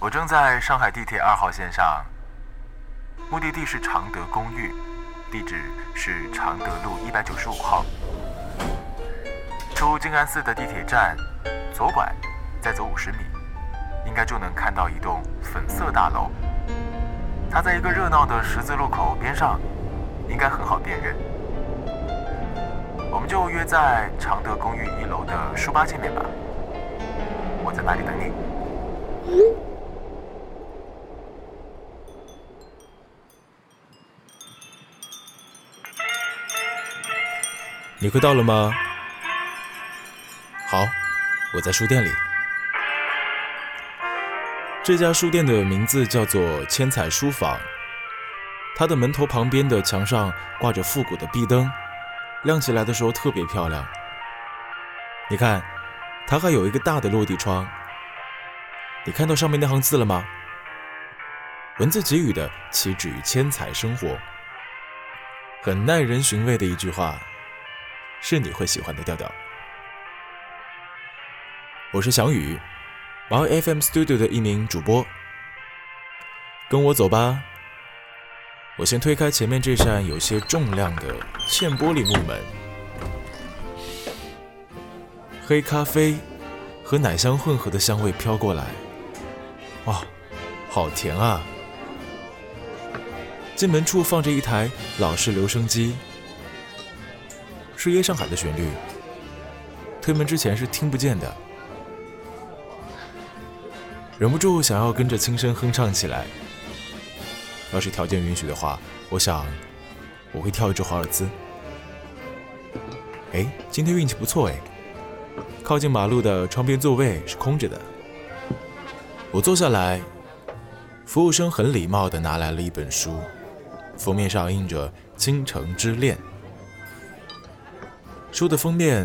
我正在上海地铁二号线上，目的地是常德公寓，地址是常德路一百九十五号。出静安寺的地铁站，左拐，再走五十米，应该就能看到一栋粉色大楼。它在一个热闹的十字路口边上，应该很好辨认。我们就约在常德公寓一楼的书吧见面吧，我在那里等你。你快到了吗？好，我在书店里。这家书店的名字叫做千彩书坊，它的门头旁边的墙上挂着复古的壁灯，亮起来的时候特别漂亮。你看，它还有一个大的落地窗。你看到上面那行字了吗？文字给予的岂止于千彩生活，很耐人寻味的一句话。是你会喜欢的调调。我是翔宇，毛 FM Studio 的一名主播。跟我走吧。我先推开前面这扇有些重量的嵌玻璃木门。黑咖啡和奶香混合的香味飘过来，哇，好甜啊！进门处放着一台老式留声机。是夜上海的旋律，推门之前是听不见的，忍不住想要跟着轻声哼唱起来。要是条件允许的话，我想我会跳一支华尔兹。哎，今天运气不错哎，靠近马路的窗边座位是空着的。我坐下来，服务生很礼貌地拿来了一本书，封面上印着《倾城之恋》。书的封面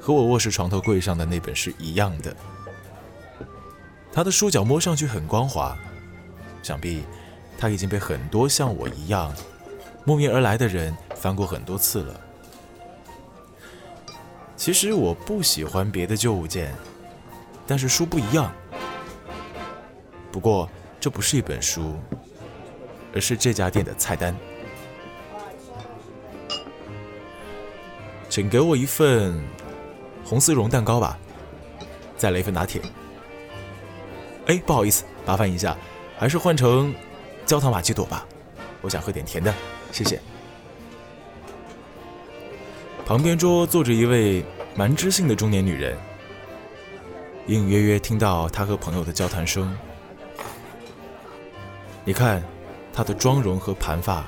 和我卧室床头柜上的那本是一样的，它的书角摸上去很光滑，想必它已经被很多像我一样慕名而来的人翻过很多次了。其实我不喜欢别的旧物件，但是书不一样。不过这不是一本书，而是这家店的菜单。请给我一份红丝绒蛋糕吧，再来一份拿铁。哎，不好意思，麻烦一下，还是换成焦糖玛奇朵吧，我想喝点甜的，谢谢。旁边桌坐着一位蛮知性的中年女人，隐隐约约听到她和朋友的交谈声。你看她的妆容和盘发，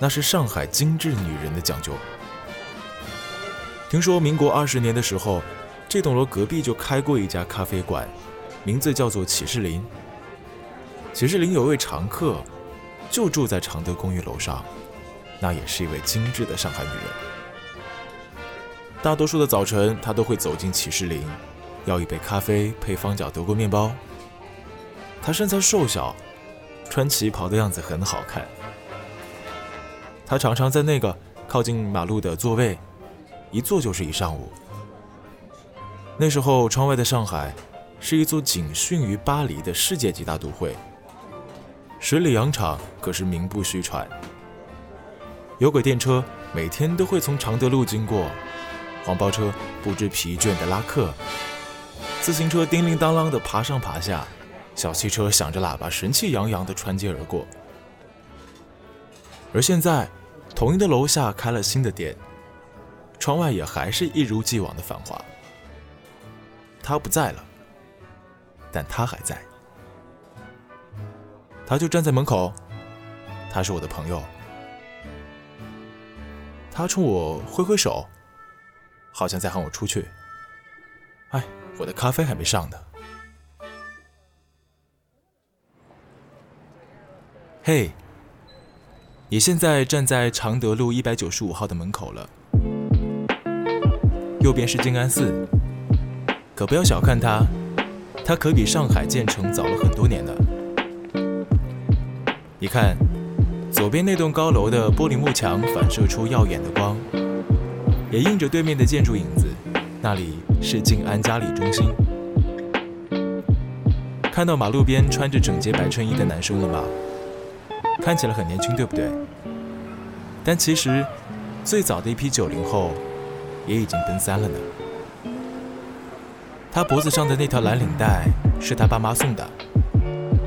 那是上海精致女人的讲究。听说民国二十年的时候，这栋楼隔壁就开过一家咖啡馆，名字叫做启士林。启士林有位常客，就住在常德公寓楼上，那也是一位精致的上海女人。大多数的早晨，她都会走进启士林，要一杯咖啡配方角德国面包。她身材瘦小，穿旗袍的样子很好看。她常常在那个靠近马路的座位。一坐就是一上午。那时候，窗外的上海是一座仅逊于巴黎的世界级大都会，十里洋场可是名不虚传。有轨电车每天都会从常德路经过，黄包车不知疲倦的拉客，自行车叮铃当啷的爬上爬下，小汽车响着喇叭神气洋洋的穿街而过。而现在，同一的楼下开了新的店。窗外也还是一如既往的繁华。他不在了，但他还在。他就站在门口，他是我的朋友。他冲我挥挥手，好像在喊我出去。哎，我的咖啡还没上呢。嘿，你现在站在常德路一百九十五号的门口了。右边是静安寺，可不要小看它，它可比上海建成早了很多年呢。你看，左边那栋高楼的玻璃幕墙反射出耀眼的光，也映着对面的建筑影子，那里是静安嘉里中心。看到马路边穿着整洁白衬衣的男生了吗？看起来很年轻，对不对？但其实，最早的一批九零后，也已经奔三了呢。他脖子上的那条蓝领带是他爸妈送的，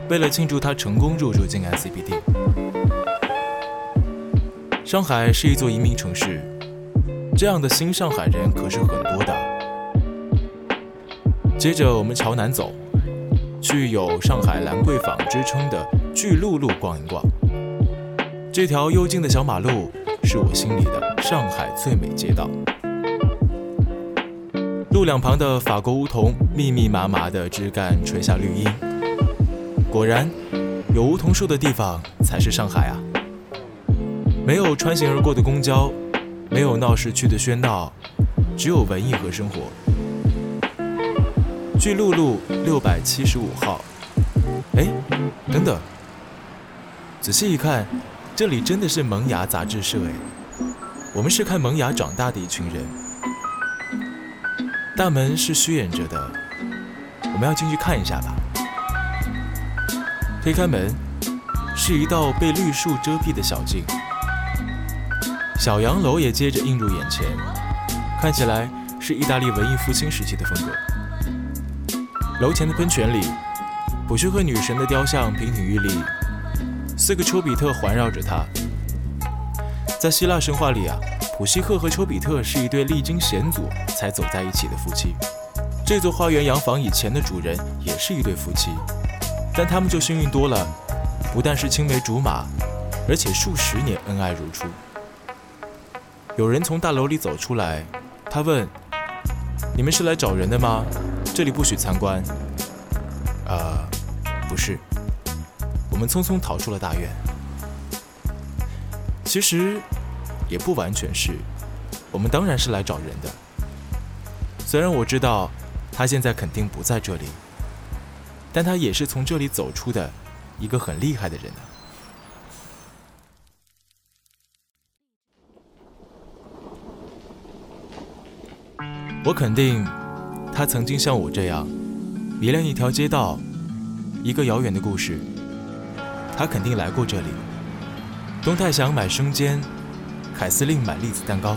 为了庆祝他成功入住静安 CBD。上海是一座移民城市，这样的新上海人可是很多的。接着我们朝南走，去有上海兰桂坊之称的巨鹿路逛一逛。这条幽静的小马路是我心里的上海最美街道。路两旁的法国梧桐密密麻麻的枝干垂下绿荫，果然，有梧桐树的地方才是上海啊！没有穿行而过的公交，没有闹市区的喧闹，只有文艺和生活。巨鹿路六百七十五号。哎，等等，仔细一看。这里真的是萌芽杂志社哎，我们是看萌芽长大的一群人。大门是虚掩着的，我们要进去看一下吧。推开门，是一道被绿树遮蔽的小径，小洋楼也接着映入眼前，看起来是意大利文艺复兴时期的风格。楼前的喷泉里，普修克女神的雕像亭亭玉立。四个丘比特环绕着她。在希腊神话里啊，普希克和丘比特是一对历经险阻才走在一起的夫妻。这座花园洋房以前的主人也是一对夫妻，但他们就幸运多了，不但是青梅竹马，而且数十年恩爱如初。有人从大楼里走出来，他问：“你们是来找人的吗？这里不许参观。”“呃，不是。”我们匆匆逃出了大院。其实，也不完全是，我们当然是来找人的。虽然我知道他现在肯定不在这里，但他也是从这里走出的一个很厉害的人呢。我肯定，他曾经像我这样，迷恋一条街道，一个遥远的故事。他肯定来过这里。东泰祥买生煎，凯司令买栗子蛋糕。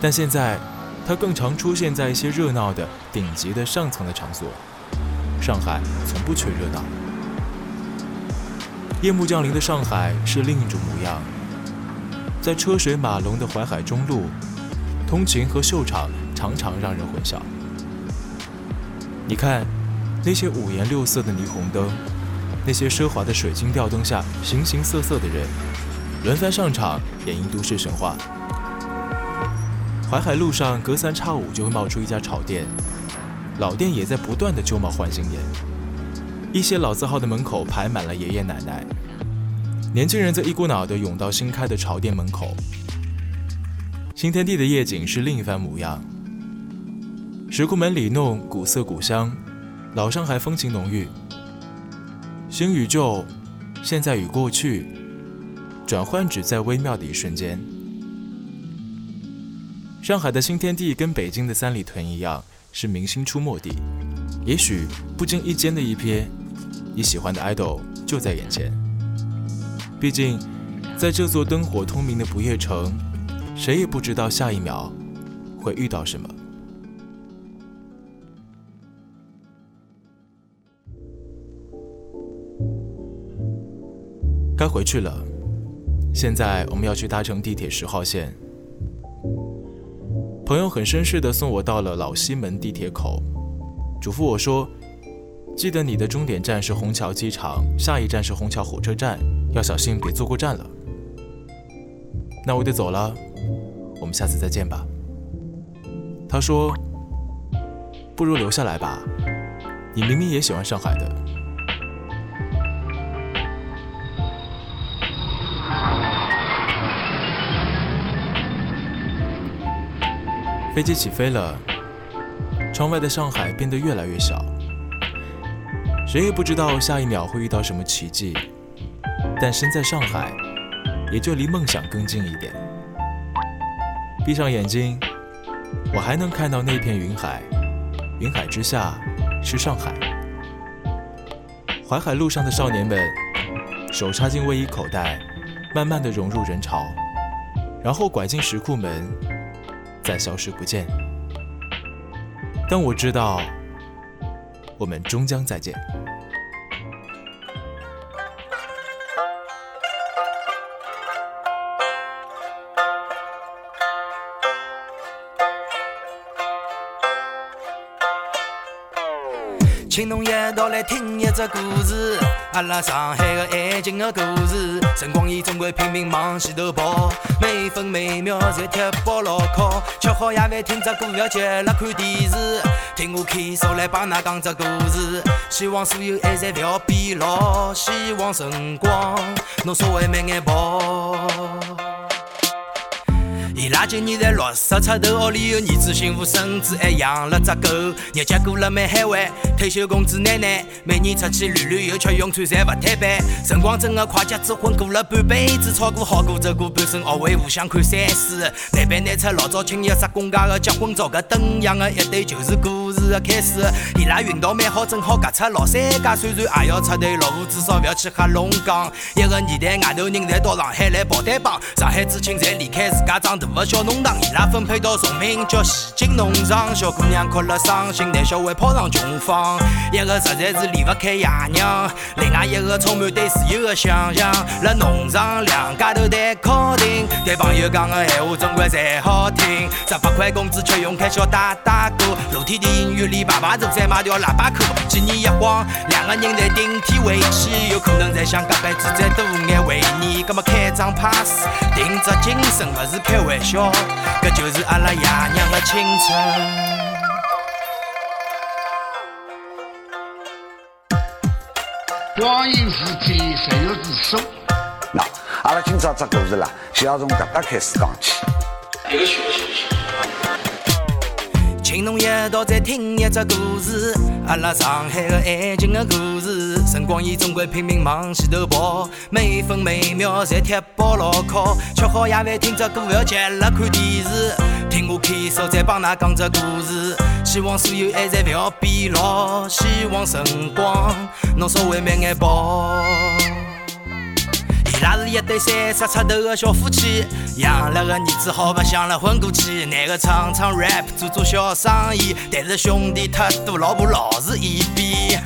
但现在，他更常出现在一些热闹的、顶级的上层的场所。上海从不缺热闹。夜幕降临的上海是另一种模样。在车水马龙的淮海中路，通勤和秀场常常让人混淆。你看，那些五颜六色的霓虹灯。那些奢华的水晶吊灯下，形形色色的人轮番上场演绎都市神话。淮海路上隔三差五就会冒出一家炒店，老店也在不断的旧貌换新颜。一些老字号的门口排满了爷爷奶奶，年轻人则一股脑的涌到新开的潮店门口。新天地的夜景是另一番模样。石库门里弄古色古香，老上海风情浓郁。新与旧，现在与过去，转换只在微妙的一瞬间。上海的新天地跟北京的三里屯一样，是明星出没地。也许不经意间的一瞥，你喜欢的 idol 就在眼前。毕竟，在这座灯火通明的不夜城，谁也不知道下一秒会遇到什么。该回去了。现在我们要去搭乘地铁十号线。朋友很绅士地送我到了老西门地铁口，嘱咐我说：“记得你的终点站是虹桥机场，下一站是虹桥火车站，要小心别坐过站了。”那我得走了，我们下次再见吧。他说：“不如留下来吧，你明明也喜欢上海的。”飞机起飞了，窗外的上海变得越来越小，谁也不知道下一秒会遇到什么奇迹。但身在上海，也就离梦想更近一点。闭上眼睛，我还能看到那片云海，云海之下是上海，淮海路上的少年们，手插进卫衣口袋，慢慢的融入人潮，然后拐进石库门，再消失不见。但我知道，我们终将再见。请侬一道来听一只故事，阿拉上海的爱情的故事。辰光伊总归拼命往前头跑，每分每秒侪贴包牢靠。吃好夜饭听只歌，要接了看电视。听我开手来帮衲讲只故事，希望所有爱侪不要变老，希望辰光侬稍微慢眼跑。伊拉今年才六十出头，屋里有儿子，媳妇，孙子，还养了只狗。日脚过了蛮海湾，退休工资拿拿，每年出去旅旅游，吃用穿，侪勿摊板。辰光真的快，结子婚过了半辈子，炒股好过，走过半生，学会互相看山水。难办难出老早亲戚杀公家的结婚照，搿灯样的一对就是故事的开始。伊拉运道蛮好，正好隔出老三家，虽然也要出头，老婆至少勿要去黑龙江。一个年代，外头人侪到上海来跑单帮，上海知青侪离开自家长大。个小弄堂，伊拉分配到崇明叫西京农场，小姑娘哭了伤心，男小孩跑上穷芳，一个实在是离不开爷娘，另外一个充满对自由的想象。辣农场两家头谈哭，朋友讲的闲话总归侪好听。十八块工资却用开销打打歌，露天电影院里排排坐再买条喇叭裤。几年一晃，两个人在顶天回去，有可能在想这辈子再多眼回忆。搿么开张 pass，定值精神勿是开玩。笑，搿就是阿拉爷娘的青春。光阴似箭，谁有自守？阿拉今朝这故事啦，就要从搿搭开始讲起。一个学习。请侬一道再听一只故事，阿拉上海的爱情的故事。辰光伊总归拼命往前头跑，每分每秒侪贴包牢靠。吃好夜饭听只歌，勿要急了看电视。听我开手再帮㑚讲只故事，希望所有爱侪勿要变老，希望辰光侬稍微慢眼跑。伊拉是一对三十出头的小夫妻，养了个儿子，好白相了混过去。男的唱唱 rap，做做小生意，但是兄弟太多，老婆老是一边。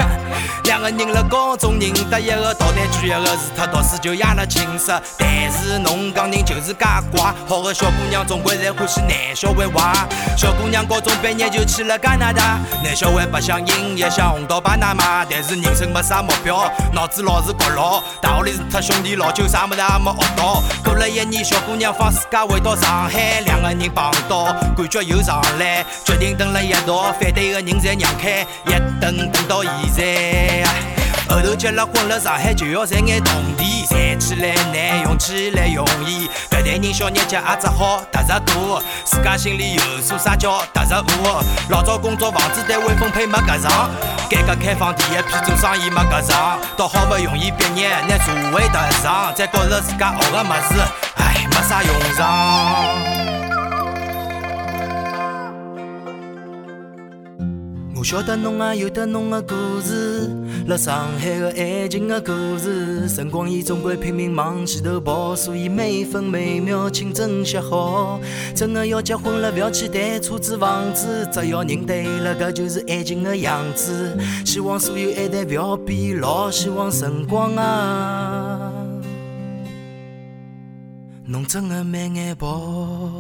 两个人了高中认得，一个导弹局，一个是他读书就压了寝室。但是侬讲人就是介怪，好的小姑娘总归侪欢喜男小孩坏。小姑娘高中毕业就去了加拿大，男小孩白相音乐，想红到巴拿马。但是人生没啥目标，脑子老是焗牢。大学里是他兄弟老舅，啥么子也没学到。过了一年，小姑娘放暑假回到上海，两个人碰到，感觉又上来，决定等了一道，反对的人侪让开，一等等到现在。后头结了婚了，上海就要赚眼铜钿，赚起来难，用起来容易。搿代人小日脚也只好踏实过，自家心里有数，啥叫踏实过？老早工作房子单位分配没搿上，改革开放第一批做生意没搿上，到好不容易毕业拿社会踏上，再觉着自家学个物事，唉，没啥用场。我晓得侬也有得侬的故事，辣上海的爱情的故事。辰光伊总归拼命往前头跑，所以每分每秒请珍惜好。真的要结婚了，勿要去谈车子房子，只要人对了，搿就是爱情的样子。希望所有爱淡勿要变老，希望辰光啊，侬真的慢眼跑。